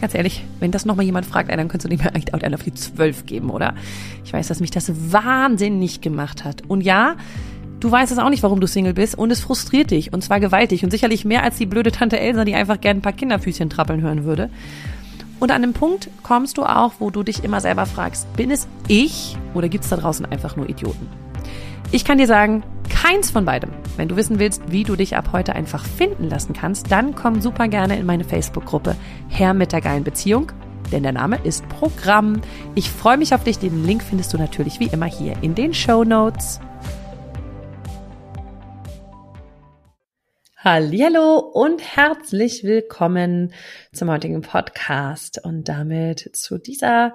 ganz ehrlich, wenn das nochmal jemand fragt, dann könntest du mehr eigentlich auch einen auf die zwölf geben, oder? Ich weiß, dass mich das wahnsinnig gemacht hat. Und ja, du weißt es auch nicht, warum du Single bist und es frustriert dich und zwar gewaltig und sicherlich mehr als die blöde Tante Elsa, die einfach gerne ein paar Kinderfüßchen trappeln hören würde. Und an dem Punkt kommst du auch, wo du dich immer selber fragst, bin es ich oder gibt es da draußen einfach nur Idioten? Ich kann dir sagen, keins von beidem. Wenn du wissen willst, wie du dich ab heute einfach finden lassen kannst, dann komm super gerne in meine Facebook-Gruppe Herr mit der geilen Beziehung, denn der Name ist Programm. Ich freue mich auf dich. Den Link findest du natürlich wie immer hier in den Show Notes. Hallo und herzlich willkommen zum heutigen Podcast und damit zu dieser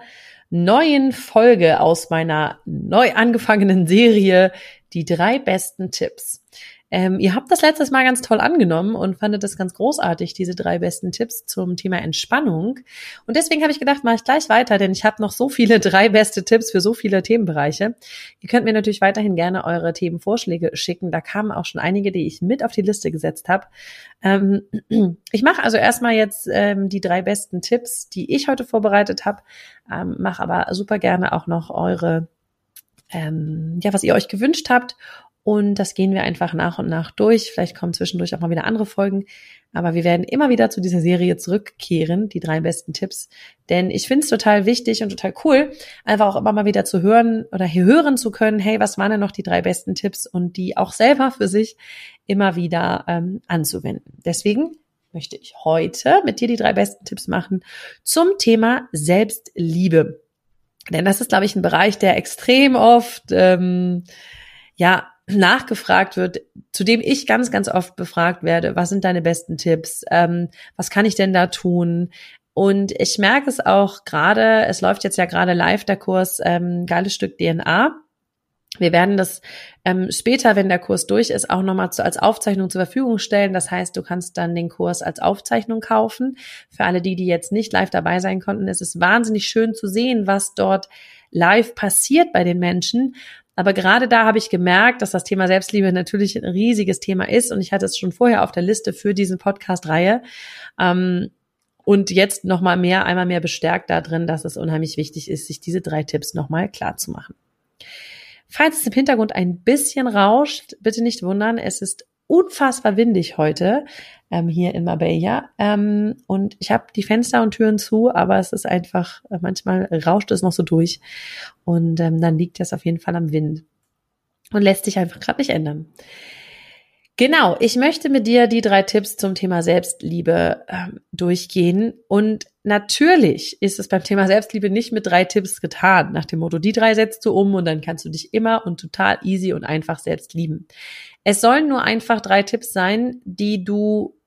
neuen Folge aus meiner neu angefangenen Serie Die drei besten Tipps. Ähm, ihr habt das letztes Mal ganz toll angenommen und fandet das ganz großartig, diese drei besten Tipps zum Thema Entspannung. Und deswegen habe ich gedacht, mache ich gleich weiter, denn ich habe noch so viele drei beste Tipps für so viele Themenbereiche. Ihr könnt mir natürlich weiterhin gerne eure Themenvorschläge schicken. Da kamen auch schon einige, die ich mit auf die Liste gesetzt habe. Ähm, ich mache also erstmal jetzt ähm, die drei besten Tipps, die ich heute vorbereitet habe, ähm, mache aber super gerne auch noch eure ähm, ja, was ihr euch gewünscht habt. Und das gehen wir einfach nach und nach durch. Vielleicht kommen zwischendurch auch mal wieder andere Folgen. Aber wir werden immer wieder zu dieser Serie zurückkehren, die drei besten Tipps. Denn ich finde es total wichtig und total cool, einfach auch immer mal wieder zu hören oder hier hören zu können, hey, was waren denn noch die drei besten Tipps und die auch selber für sich immer wieder ähm, anzuwenden. Deswegen möchte ich heute mit dir die drei besten Tipps machen zum Thema Selbstliebe. Denn das ist, glaube ich, ein Bereich, der extrem oft ähm, ja nachgefragt wird, zu dem ich ganz, ganz oft befragt werde, was sind deine besten Tipps? Ähm, was kann ich denn da tun? Und ich merke es auch gerade, es läuft jetzt ja gerade live der Kurs ähm, Geiles Stück DNA. Wir werden das ähm, später, wenn der Kurs durch ist, auch nochmal zu, als Aufzeichnung zur Verfügung stellen. Das heißt, du kannst dann den Kurs als Aufzeichnung kaufen. Für alle die, die jetzt nicht live dabei sein konnten, ist es wahnsinnig schön zu sehen, was dort live passiert bei den Menschen, aber gerade da habe ich gemerkt, dass das Thema Selbstliebe natürlich ein riesiges Thema ist und ich hatte es schon vorher auf der Liste für diesen Podcast-Reihe. Ähm, und jetzt nochmal mehr, einmal mehr bestärkt da drin, dass es unheimlich wichtig ist, sich diese drei Tipps nochmal klar zu machen. Falls es im Hintergrund ein bisschen rauscht, bitte nicht wundern, es ist unfassbar windig heute ähm, hier in Marbella. Ähm, und ich habe die Fenster und Türen zu, aber es ist einfach, äh, manchmal rauscht es noch so durch. Und ähm, dann liegt das auf jeden Fall am Wind. Und lässt sich einfach gerade nicht ändern. Genau, ich möchte mit dir die drei Tipps zum Thema Selbstliebe ähm, durchgehen. Und natürlich ist es beim Thema Selbstliebe nicht mit drei Tipps getan. Nach dem Motto, die drei setzt du um und dann kannst du dich immer und total easy und einfach selbst lieben. Es sollen nur einfach drei Tipps sein, die du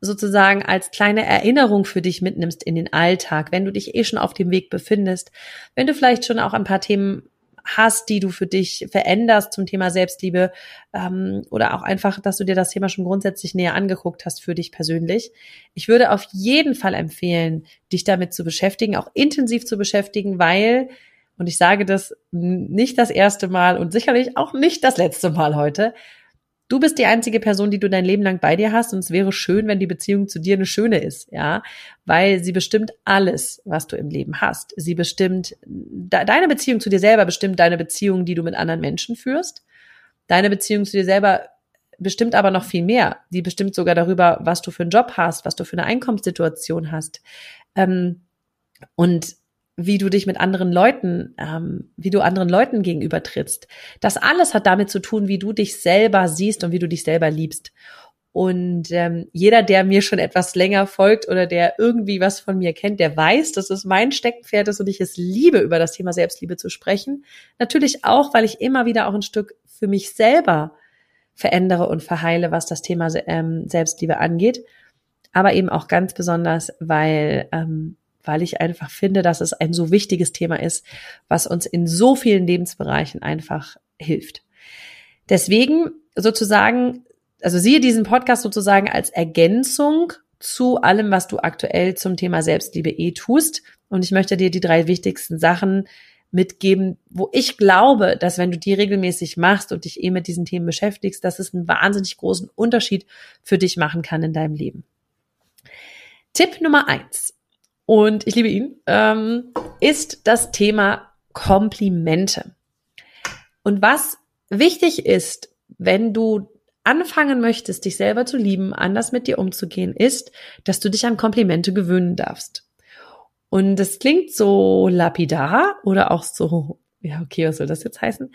sozusagen als kleine Erinnerung für dich mitnimmst in den Alltag, wenn du dich eh schon auf dem Weg befindest, wenn du vielleicht schon auch ein paar Themen hast, die du für dich veränderst zum Thema Selbstliebe ähm, oder auch einfach, dass du dir das Thema schon grundsätzlich näher angeguckt hast für dich persönlich. Ich würde auf jeden Fall empfehlen, dich damit zu beschäftigen, auch intensiv zu beschäftigen, weil und ich sage das nicht das erste Mal und sicherlich auch nicht das letzte Mal heute. Du bist die einzige Person, die du dein Leben lang bei dir hast und es wäre schön, wenn die Beziehung zu dir eine schöne ist, ja, weil sie bestimmt alles, was du im Leben hast. Sie bestimmt deine Beziehung zu dir selber bestimmt deine Beziehung, die du mit anderen Menschen führst. Deine Beziehung zu dir selber bestimmt aber noch viel mehr. Die bestimmt sogar darüber, was du für einen Job hast, was du für eine Einkommenssituation hast. Ähm, und wie du dich mit anderen Leuten, ähm, wie du anderen Leuten gegenüber trittst. Das alles hat damit zu tun, wie du dich selber siehst und wie du dich selber liebst. Und ähm, jeder, der mir schon etwas länger folgt oder der irgendwie was von mir kennt, der weiß, dass es mein Steckenpferd ist und ich es liebe, über das Thema Selbstliebe zu sprechen. Natürlich auch, weil ich immer wieder auch ein Stück für mich selber verändere und verheile, was das Thema ähm, Selbstliebe angeht. Aber eben auch ganz besonders, weil ähm, weil ich einfach finde, dass es ein so wichtiges Thema ist, was uns in so vielen Lebensbereichen einfach hilft. Deswegen sozusagen, also siehe diesen Podcast sozusagen als Ergänzung zu allem, was du aktuell zum Thema Selbstliebe eh tust. Und ich möchte dir die drei wichtigsten Sachen mitgeben, wo ich glaube, dass wenn du die regelmäßig machst und dich eh mit diesen Themen beschäftigst, dass es einen wahnsinnig großen Unterschied für dich machen kann in deinem Leben. Tipp Nummer eins, und ich liebe ihn, ähm, ist das Thema Komplimente. Und was wichtig ist, wenn du anfangen möchtest, dich selber zu lieben, anders mit dir umzugehen, ist, dass du dich an Komplimente gewöhnen darfst. Und das klingt so lapidar oder auch so, ja, okay, was soll das jetzt heißen?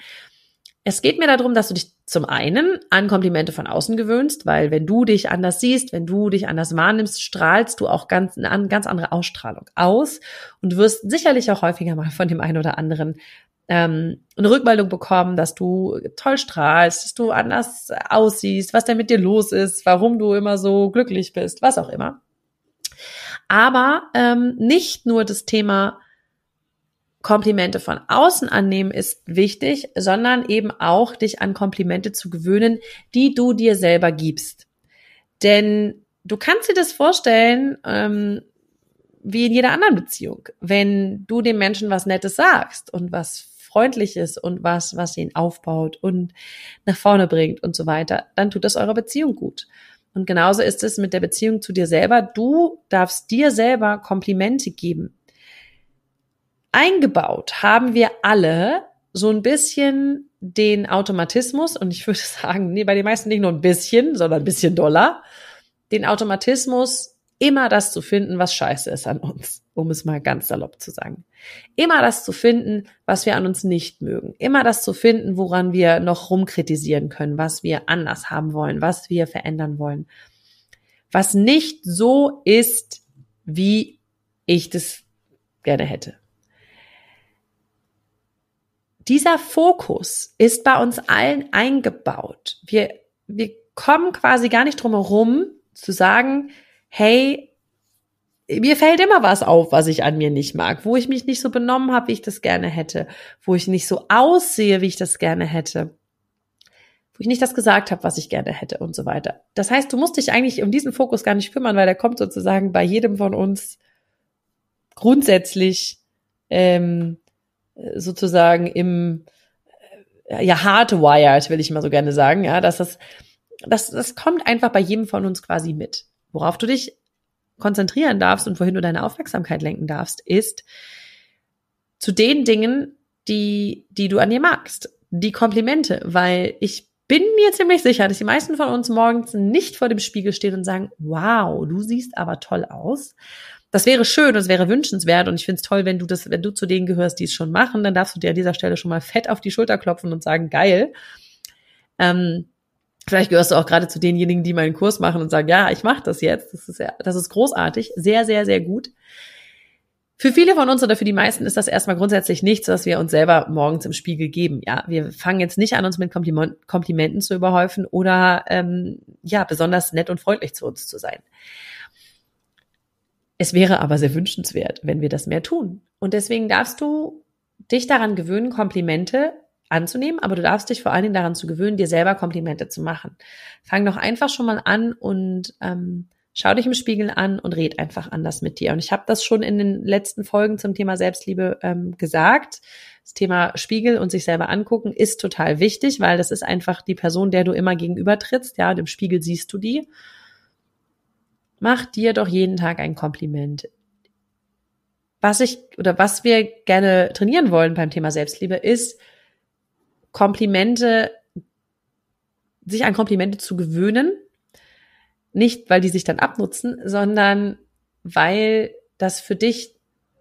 Es geht mir darum, dass du dich zum einen an Komplimente von außen gewöhnst, weil wenn du dich anders siehst, wenn du dich anders wahrnimmst, strahlst du auch ganz, eine ganz andere Ausstrahlung aus und wirst sicherlich auch häufiger mal von dem einen oder anderen ähm, eine Rückmeldung bekommen, dass du toll strahlst, dass du anders aussiehst, was denn mit dir los ist, warum du immer so glücklich bist, was auch immer. Aber ähm, nicht nur das Thema Komplimente von außen annehmen ist wichtig, sondern eben auch dich an Komplimente zu gewöhnen, die du dir selber gibst. Denn du kannst dir das vorstellen, ähm, wie in jeder anderen Beziehung. Wenn du dem Menschen was Nettes sagst und was freundlich ist und was, was ihn aufbaut und nach vorne bringt und so weiter, dann tut das eurer Beziehung gut. Und genauso ist es mit der Beziehung zu dir selber. Du darfst dir selber Komplimente geben. Eingebaut haben wir alle so ein bisschen den Automatismus, und ich würde sagen, nee, bei den meisten nicht nur ein bisschen, sondern ein bisschen doller, den Automatismus, immer das zu finden, was scheiße ist an uns, um es mal ganz salopp zu sagen. Immer das zu finden, was wir an uns nicht mögen. Immer das zu finden, woran wir noch rumkritisieren können, was wir anders haben wollen, was wir verändern wollen. Was nicht so ist, wie ich das gerne hätte. Dieser Fokus ist bei uns allen eingebaut. Wir, wir kommen quasi gar nicht drum herum zu sagen, hey, mir fällt immer was auf, was ich an mir nicht mag, wo ich mich nicht so benommen habe, wie ich das gerne hätte, wo ich nicht so aussehe, wie ich das gerne hätte, wo ich nicht das gesagt habe, was ich gerne hätte und so weiter. Das heißt, du musst dich eigentlich um diesen Fokus gar nicht kümmern, weil der kommt sozusagen bei jedem von uns grundsätzlich ähm, sozusagen im äh, ja hardwired, will ich mal so gerne sagen, ja, dass das das das kommt einfach bei jedem von uns quasi mit. Worauf du dich konzentrieren darfst und wohin du deine Aufmerksamkeit lenken darfst, ist zu den Dingen, die, die du an dir magst. Die Komplimente, weil ich bin mir ziemlich sicher, dass die meisten von uns morgens nicht vor dem Spiegel stehen und sagen, wow, du siehst aber toll aus. Das wäre schön, das wäre wünschenswert und ich finde es toll, wenn du das, wenn du zu denen gehörst, die es schon machen, dann darfst du dir an dieser Stelle schon mal fett auf die Schulter klopfen und sagen, geil. Ähm, Vielleicht gehörst du auch gerade zu denjenigen, die meinen Kurs machen und sagen, ja, ich mache das jetzt. Das ist ja, das ist großartig, sehr, sehr, sehr gut. Für viele von uns oder für die meisten ist das erstmal grundsätzlich nichts, was wir uns selber morgens im Spiegel geben. Ja, wir fangen jetzt nicht an, uns mit Komplimenten zu überhäufen oder ähm, ja besonders nett und freundlich zu uns zu sein. Es wäre aber sehr wünschenswert, wenn wir das mehr tun. Und deswegen darfst du dich daran gewöhnen, Komplimente anzunehmen, aber du darfst dich vor allen Dingen daran zu gewöhnen, dir selber Komplimente zu machen. Fang doch einfach schon mal an und ähm, schau dich im Spiegel an und red einfach anders mit dir. Und ich habe das schon in den letzten Folgen zum Thema Selbstliebe ähm, gesagt. Das Thema Spiegel und sich selber angucken ist total wichtig, weil das ist einfach die Person, der du immer gegenüber trittst. Ja, und im Spiegel siehst du die. Mach dir doch jeden Tag ein Kompliment. Was ich oder was wir gerne trainieren wollen beim Thema Selbstliebe ist, Komplimente, sich an Komplimente zu gewöhnen. Nicht, weil die sich dann abnutzen, sondern weil das für dich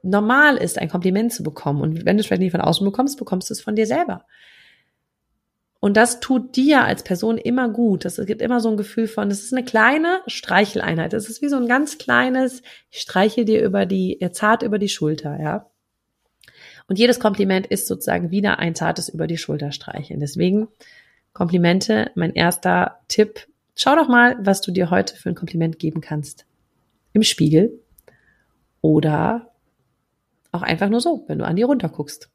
normal ist, ein Kompliment zu bekommen. Und wenn du es vielleicht nicht von außen bekommst, bekommst du es von dir selber. Und das tut dir als Person immer gut. Das gibt immer so ein Gefühl von, es ist eine kleine Streicheleinheit. Es ist wie so ein ganz kleines, ich streiche dir über die, zart über die Schulter, ja. Und jedes Kompliment ist sozusagen wieder ein zartes über die Schulter streicheln. Deswegen Komplimente, mein erster Tipp. Schau doch mal, was du dir heute für ein Kompliment geben kannst. Im Spiegel oder Auch einfach nur so, wenn du an dir runterguckst.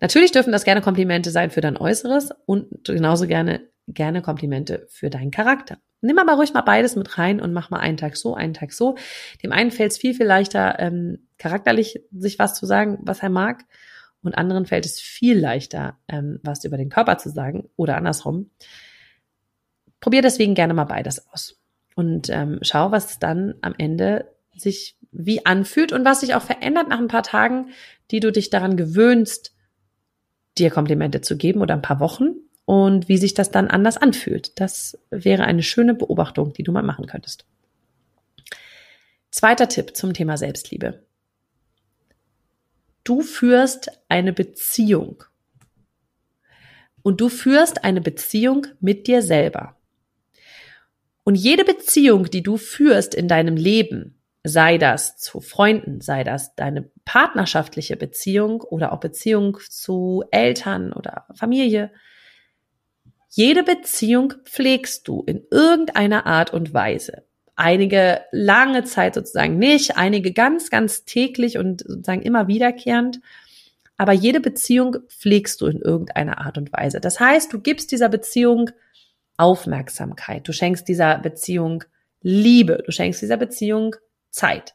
Natürlich dürfen das gerne Komplimente sein für dein Äußeres und genauso gerne, gerne Komplimente für deinen Charakter. Nimm aber ruhig mal beides mit rein und mach mal einen Tag so, einen Tag so. Dem einen fällt es viel, viel leichter, ähm, charakterlich sich was zu sagen, was er mag. Und anderen fällt es viel leichter, ähm, was über den Körper zu sagen oder andersrum. Probier deswegen gerne mal beides aus. Und ähm, schau, was dann am Ende sich wie anfühlt und was sich auch verändert nach ein paar Tagen, die du dich daran gewöhnst, dir Komplimente zu geben oder ein paar Wochen und wie sich das dann anders anfühlt. Das wäre eine schöne Beobachtung, die du mal machen könntest. Zweiter Tipp zum Thema Selbstliebe. Du führst eine Beziehung. Und du führst eine Beziehung mit dir selber. Und jede Beziehung, die du führst in deinem Leben, sei das zu Freunden, sei das deine partnerschaftliche Beziehung oder auch Beziehung zu Eltern oder Familie, jede Beziehung pflegst du in irgendeiner Art und Weise. Einige lange Zeit sozusagen nicht, einige ganz, ganz täglich und sozusagen immer wiederkehrend. Aber jede Beziehung pflegst du in irgendeiner Art und Weise. Das heißt, du gibst dieser Beziehung Aufmerksamkeit. Du schenkst dieser Beziehung Liebe. Du schenkst dieser Beziehung Zeit.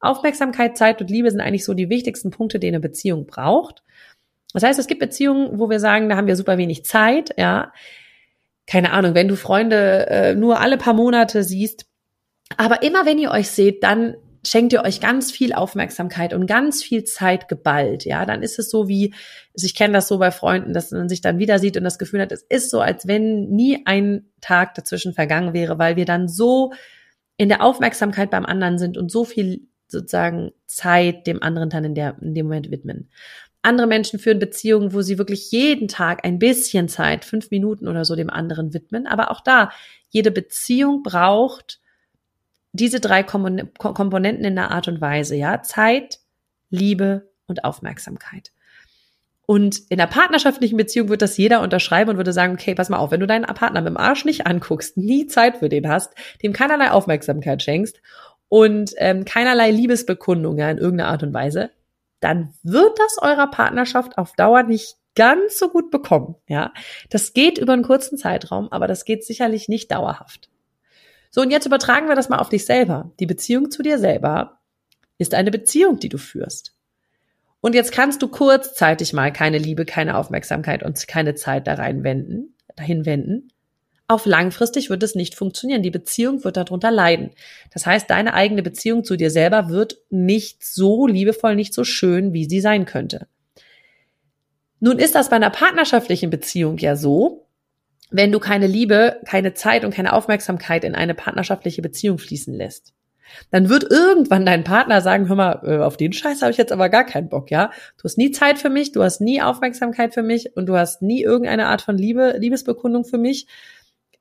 Aufmerksamkeit, Zeit und Liebe sind eigentlich so die wichtigsten Punkte, die eine Beziehung braucht. Das heißt, es gibt Beziehungen, wo wir sagen, da haben wir super wenig Zeit, ja. Keine Ahnung, wenn du Freunde äh, nur alle paar Monate siehst, aber immer wenn ihr euch seht, dann schenkt ihr euch ganz viel Aufmerksamkeit und ganz viel Zeit geballt, ja, dann ist es so wie, also ich kenne das so bei Freunden, dass man sich dann wieder sieht und das Gefühl hat, es ist so, als wenn nie ein Tag dazwischen vergangen wäre, weil wir dann so in der Aufmerksamkeit beim anderen sind und so viel sozusagen Zeit dem anderen dann in, der, in dem Moment widmen. Andere Menschen führen Beziehungen, wo sie wirklich jeden Tag ein bisschen Zeit, fünf Minuten oder so dem anderen widmen. Aber auch da, jede Beziehung braucht diese drei Komponenten in der Art und Weise, ja. Zeit, Liebe und Aufmerksamkeit. Und in der partnerschaftlichen Beziehung wird das jeder unterschreiben und würde sagen, okay, pass mal auf, wenn du deinen Partner mit dem Arsch nicht anguckst, nie Zeit für den hast, dem keinerlei Aufmerksamkeit schenkst und ähm, keinerlei Liebesbekundung ja, in irgendeiner Art und Weise, dann wird das eurer Partnerschaft auf Dauer nicht ganz so gut bekommen. Ja, das geht über einen kurzen Zeitraum, aber das geht sicherlich nicht dauerhaft. So, und jetzt übertragen wir das mal auf dich selber. Die Beziehung zu dir selber ist eine Beziehung, die du führst. Und jetzt kannst du kurzzeitig mal keine Liebe, keine Aufmerksamkeit und keine Zeit da reinwenden, dahin wenden. Auf langfristig wird es nicht funktionieren. Die Beziehung wird darunter leiden. Das heißt, deine eigene Beziehung zu dir selber wird nicht so liebevoll, nicht so schön, wie sie sein könnte. Nun ist das bei einer partnerschaftlichen Beziehung ja so, wenn du keine Liebe, keine Zeit und keine Aufmerksamkeit in eine partnerschaftliche Beziehung fließen lässt. Dann wird irgendwann dein Partner sagen, hör mal, äh, auf den Scheiß habe ich jetzt aber gar keinen Bock, ja? Du hast nie Zeit für mich, du hast nie Aufmerksamkeit für mich und du hast nie irgendeine Art von Liebe, Liebesbekundung für mich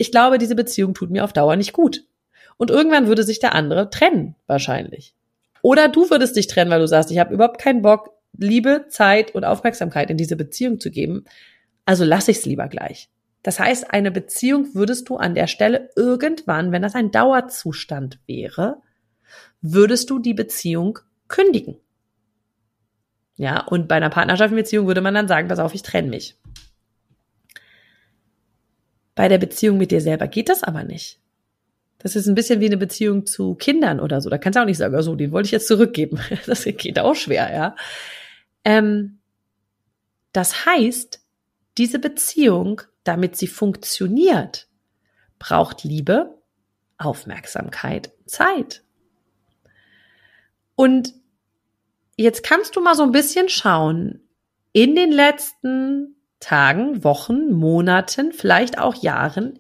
ich glaube, diese Beziehung tut mir auf Dauer nicht gut. Und irgendwann würde sich der andere trennen, wahrscheinlich. Oder du würdest dich trennen, weil du sagst, ich habe überhaupt keinen Bock, Liebe, Zeit und Aufmerksamkeit in diese Beziehung zu geben. Also lass ich es lieber gleich. Das heißt, eine Beziehung würdest du an der Stelle irgendwann, wenn das ein Dauerzustand wäre, würdest du die Beziehung kündigen. Ja, und bei einer partnerschaftlichen Beziehung würde man dann sagen, pass auf, ich trenne mich. Bei der Beziehung mit dir selber geht das aber nicht. Das ist ein bisschen wie eine Beziehung zu Kindern oder so. Da kannst du auch nicht sagen, so, den wollte ich jetzt zurückgeben. Das geht auch schwer, ja. Ähm, das heißt, diese Beziehung, damit sie funktioniert, braucht Liebe, Aufmerksamkeit, Zeit. Und jetzt kannst du mal so ein bisschen schauen, in den letzten Tagen, Wochen, Monaten, vielleicht auch Jahren,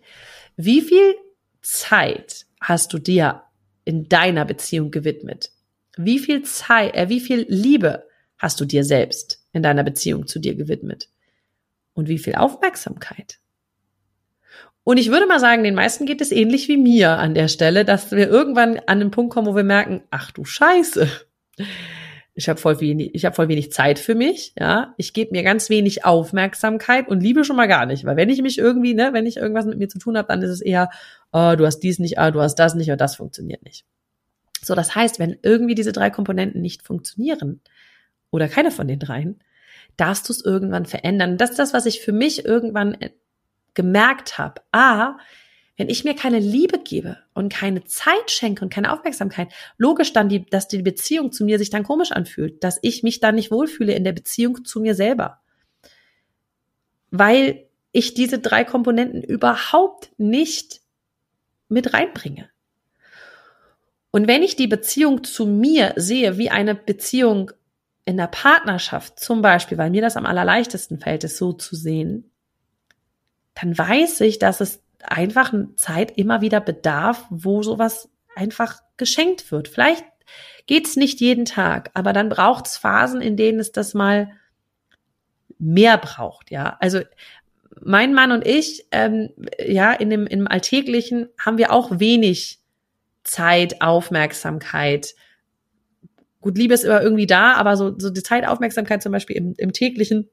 wie viel Zeit hast du dir in deiner Beziehung gewidmet? Wie viel Zeit, äh, wie viel Liebe hast du dir selbst in deiner Beziehung zu dir gewidmet? Und wie viel Aufmerksamkeit? Und ich würde mal sagen, den meisten geht es ähnlich wie mir an der Stelle, dass wir irgendwann an den Punkt kommen, wo wir merken, ach du Scheiße ich habe voll wenig, ich habe voll wenig Zeit für mich, ja. Ich gebe mir ganz wenig Aufmerksamkeit und Liebe schon mal gar nicht, weil wenn ich mich irgendwie, ne, wenn ich irgendwas mit mir zu tun habe, dann ist es eher, oh, du hast dies nicht, ah, du hast das nicht und das funktioniert nicht. So, das heißt, wenn irgendwie diese drei Komponenten nicht funktionieren oder keine von den dreien, darfst du es irgendwann verändern. Das ist das, was ich für mich irgendwann gemerkt habe. A, wenn ich mir keine Liebe gebe und keine Zeit schenke und keine Aufmerksamkeit, logisch dann, die, dass die Beziehung zu mir sich dann komisch anfühlt, dass ich mich dann nicht wohlfühle in der Beziehung zu mir selber. Weil ich diese drei Komponenten überhaupt nicht mit reinbringe. Und wenn ich die Beziehung zu mir sehe wie eine Beziehung in der Partnerschaft, zum Beispiel, weil mir das am allerleichtesten fällt, es so zu sehen, dann weiß ich, dass es einfach Zeit immer wieder bedarf, wo sowas einfach geschenkt wird. Vielleicht geht's nicht jeden Tag, aber dann braucht's Phasen, in denen es das mal mehr braucht, ja. Also mein Mann und ich, ähm, ja, in dem im Alltäglichen haben wir auch wenig Zeit, Aufmerksamkeit. Gut, Liebe ist immer irgendwie da, aber so, so die Zeit, Aufmerksamkeit zum Beispiel im, im täglichen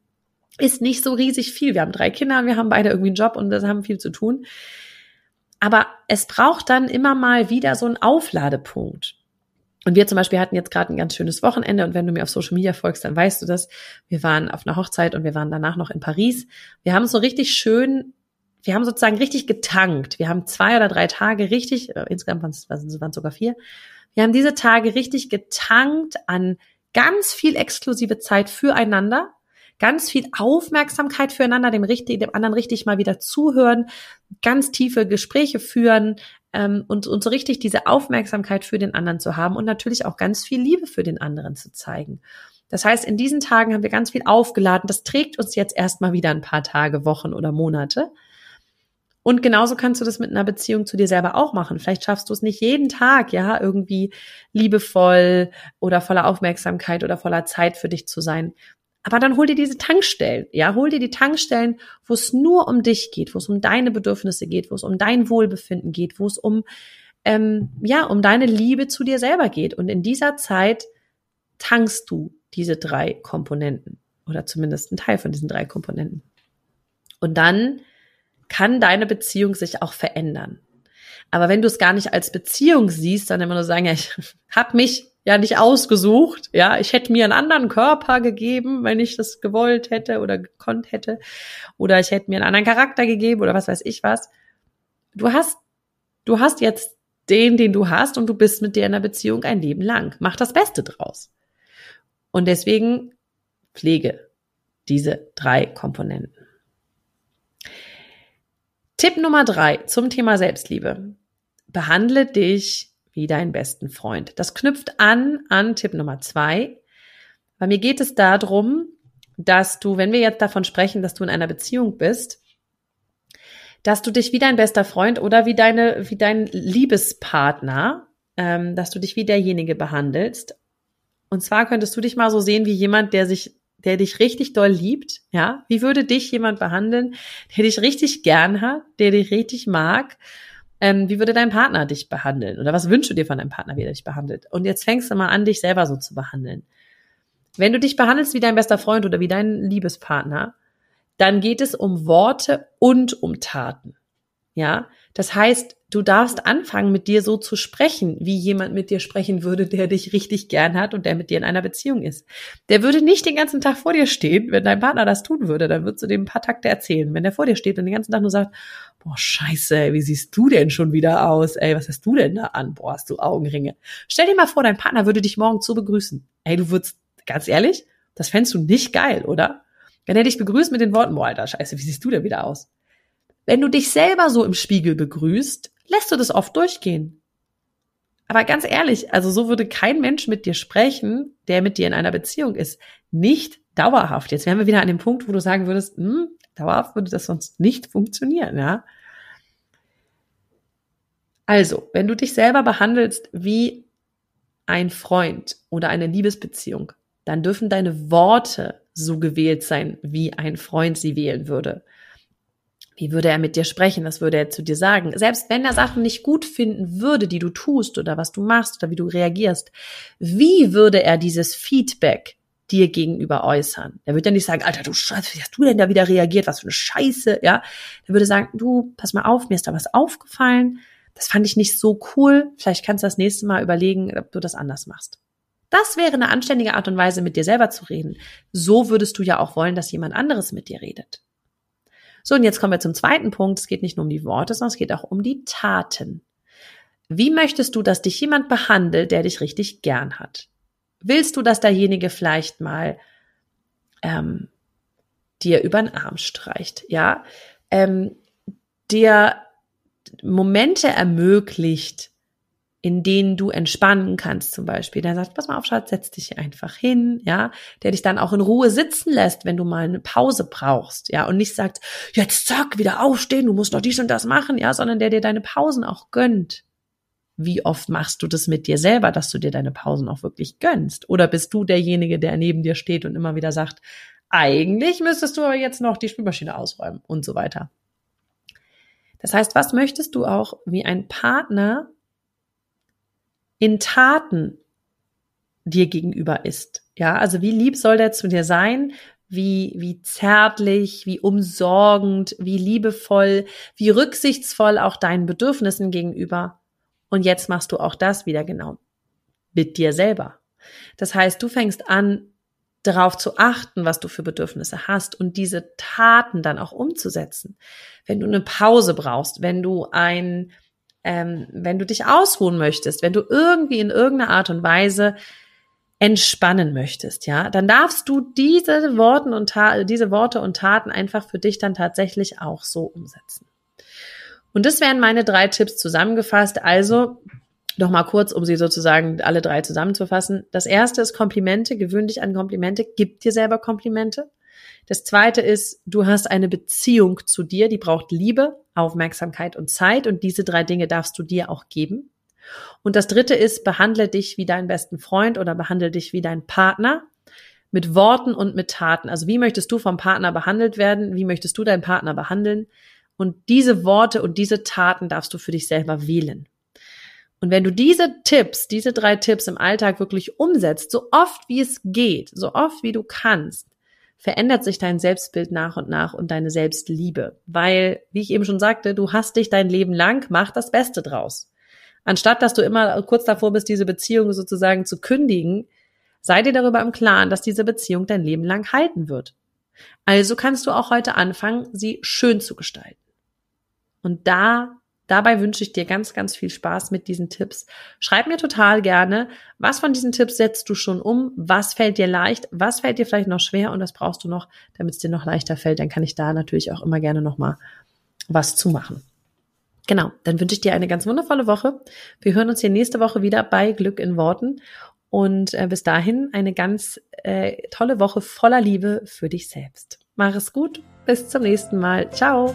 ist nicht so riesig viel. Wir haben drei Kinder und wir haben beide irgendwie einen Job und das haben viel zu tun. Aber es braucht dann immer mal wieder so einen Aufladepunkt. Und wir zum Beispiel hatten jetzt gerade ein ganz schönes Wochenende und wenn du mir auf Social Media folgst, dann weißt du das. Wir waren auf einer Hochzeit und wir waren danach noch in Paris. Wir haben so richtig schön, wir haben sozusagen richtig getankt. Wir haben zwei oder drei Tage richtig, äh, insgesamt waren es, waren sogar vier. Wir haben diese Tage richtig getankt an ganz viel exklusive Zeit füreinander, ganz viel Aufmerksamkeit füreinander, dem, richtig, dem anderen richtig mal wieder zuhören, ganz tiefe Gespräche führen ähm, und, und so richtig diese Aufmerksamkeit für den anderen zu haben und natürlich auch ganz viel Liebe für den anderen zu zeigen. Das heißt, in diesen Tagen haben wir ganz viel aufgeladen. Das trägt uns jetzt erstmal wieder ein paar Tage, Wochen oder Monate. Und genauso kannst du das mit einer Beziehung zu dir selber auch machen. Vielleicht schaffst du es nicht jeden Tag, ja, irgendwie liebevoll oder voller Aufmerksamkeit oder voller Zeit für dich zu sein. Aber dann hol dir diese Tankstellen, ja, hol dir die Tankstellen, wo es nur um dich geht, wo es um deine Bedürfnisse geht, wo es um dein Wohlbefinden geht, wo es um ähm, ja um deine Liebe zu dir selber geht. Und in dieser Zeit tankst du diese drei Komponenten oder zumindest einen Teil von diesen drei Komponenten. Und dann kann deine Beziehung sich auch verändern. Aber wenn du es gar nicht als Beziehung siehst, dann immer nur sagen, ja, ich hab mich ja nicht ausgesucht. Ja, ich hätte mir einen anderen Körper gegeben, wenn ich das gewollt hätte oder gekonnt hätte. Oder ich hätte mir einen anderen Charakter gegeben oder was weiß ich was. Du hast, du hast jetzt den, den du hast und du bist mit dir in einer Beziehung ein Leben lang. Mach das Beste draus. Und deswegen pflege diese drei Komponenten. Tipp Nummer drei zum Thema Selbstliebe. Behandle dich wie deinen besten Freund. Das knüpft an an Tipp Nummer zwei. Bei mir geht es darum, dass du, wenn wir jetzt davon sprechen, dass du in einer Beziehung bist, dass du dich wie dein bester Freund oder wie deine, wie dein Liebespartner, ähm, dass du dich wie derjenige behandelst. Und zwar könntest du dich mal so sehen wie jemand, der sich, der dich richtig doll liebt, ja? Wie würde dich jemand behandeln, der dich richtig gern hat, der dich richtig mag ähm, wie würde dein Partner dich behandeln? Oder was wünschst du dir von deinem Partner, wie er dich behandelt? Und jetzt fängst du mal an, dich selber so zu behandeln. Wenn du dich behandelst wie dein bester Freund oder wie dein Liebespartner, dann geht es um Worte und um Taten. Ja, das heißt, du darfst anfangen, mit dir so zu sprechen, wie jemand mit dir sprechen würde, der dich richtig gern hat und der mit dir in einer Beziehung ist. Der würde nicht den ganzen Tag vor dir stehen, wenn dein Partner das tun würde, dann würdest du dem ein paar Takte erzählen. Wenn der vor dir steht und den ganzen Tag nur sagt, boah, scheiße, ey, wie siehst du denn schon wieder aus? Ey, was hast du denn da an? Boah, hast du Augenringe. Stell dir mal vor, dein Partner würde dich morgen zu begrüßen. Ey, du würdest, ganz ehrlich, das fändest du nicht geil, oder? Wenn er dich begrüßt mit den Worten, boah, alter Scheiße, wie siehst du denn wieder aus? Wenn du dich selber so im Spiegel begrüßt, lässt du das oft durchgehen. Aber ganz ehrlich, also so würde kein Mensch mit dir sprechen, der mit dir in einer Beziehung ist. Nicht dauerhaft. Jetzt wären wir wieder an dem Punkt, wo du sagen würdest, hm, dauerhaft würde das sonst nicht funktionieren, ja. Also, wenn du dich selber behandelst wie ein Freund oder eine Liebesbeziehung, dann dürfen deine Worte so gewählt sein, wie ein Freund sie wählen würde. Wie würde er mit dir sprechen? Was würde er zu dir sagen? Selbst wenn er Sachen nicht gut finden würde, die du tust oder was du machst oder wie du reagierst, wie würde er dieses Feedback dir gegenüber äußern? Er würde ja nicht sagen, Alter, du Scheiße, wie hast du denn da wieder reagiert? Was für eine Scheiße, ja? Er würde sagen, du, pass mal auf, mir ist da was aufgefallen. das fand ich nicht so cool. Vielleicht kannst du das nächste Mal überlegen, ob du das anders machst. Das wäre eine anständige Art und Weise, mit dir selber zu reden. So würdest du ja auch wollen, dass jemand anderes mit dir redet. So, und jetzt kommen wir zum zweiten Punkt. Es geht nicht nur um die Worte, sondern es geht auch um die Taten. Wie möchtest du, dass dich jemand behandelt, der dich richtig gern hat? Willst du, dass derjenige vielleicht mal ähm, dir über den Arm streicht, ja, ähm, dir Momente ermöglicht, in denen du entspannen kannst, zum Beispiel. Der sagt, pass mal auf, Schatz, setz dich einfach hin, ja, der dich dann auch in Ruhe sitzen lässt, wenn du mal eine Pause brauchst, ja, und nicht sagt, jetzt zack, wieder aufstehen, du musst noch dies und das machen, ja, sondern der dir deine Pausen auch gönnt. Wie oft machst du das mit dir selber, dass du dir deine Pausen auch wirklich gönnst? Oder bist du derjenige, der neben dir steht und immer wieder sagt, eigentlich müsstest du aber jetzt noch die Spülmaschine ausräumen und so weiter. Das heißt, was möchtest du auch wie ein Partner in Taten dir gegenüber ist? Ja, also wie lieb soll der zu dir sein? Wie, wie zärtlich, wie umsorgend, wie liebevoll, wie rücksichtsvoll auch deinen Bedürfnissen gegenüber. Und jetzt machst du auch das wieder genau mit dir selber. Das heißt, du fängst an, darauf zu achten, was du für Bedürfnisse hast und diese Taten dann auch umzusetzen. Wenn du eine Pause brauchst, wenn du ein, ähm, wenn du dich ausruhen möchtest, wenn du irgendwie in irgendeiner Art und Weise entspannen möchtest, ja, dann darfst du diese Worte und diese Worte und Taten einfach für dich dann tatsächlich auch so umsetzen. Und das wären meine drei Tipps zusammengefasst. Also noch mal kurz, um sie sozusagen alle drei zusammenzufassen. Das erste ist Komplimente. Gewöhn dich an Komplimente. Gib dir selber Komplimente. Das zweite ist, du hast eine Beziehung zu dir, die braucht Liebe, Aufmerksamkeit und Zeit. Und diese drei Dinge darfst du dir auch geben. Und das dritte ist, behandle dich wie deinen besten Freund oder behandle dich wie dein Partner mit Worten und mit Taten. Also wie möchtest du vom Partner behandelt werden? Wie möchtest du deinen Partner behandeln? Und diese Worte und diese Taten darfst du für dich selber wählen. Und wenn du diese Tipps, diese drei Tipps im Alltag wirklich umsetzt, so oft wie es geht, so oft wie du kannst, verändert sich dein Selbstbild nach und nach und deine Selbstliebe. Weil, wie ich eben schon sagte, du hast dich dein Leben lang, mach das Beste draus. Anstatt dass du immer kurz davor bist, diese Beziehung sozusagen zu kündigen, sei dir darüber im Klaren, dass diese Beziehung dein Leben lang halten wird. Also kannst du auch heute anfangen, sie schön zu gestalten. Und da Dabei wünsche ich dir ganz, ganz viel Spaß mit diesen Tipps. Schreib mir total gerne, was von diesen Tipps setzt du schon um? Was fällt dir leicht? Was fällt dir vielleicht noch schwer? Und was brauchst du noch, damit es dir noch leichter fällt? Dann kann ich da natürlich auch immer gerne nochmal was zu machen. Genau, dann wünsche ich dir eine ganz wundervolle Woche. Wir hören uns hier nächste Woche wieder bei Glück in Worten. Und äh, bis dahin eine ganz äh, tolle Woche voller Liebe für dich selbst. Mach es gut. Bis zum nächsten Mal. Ciao.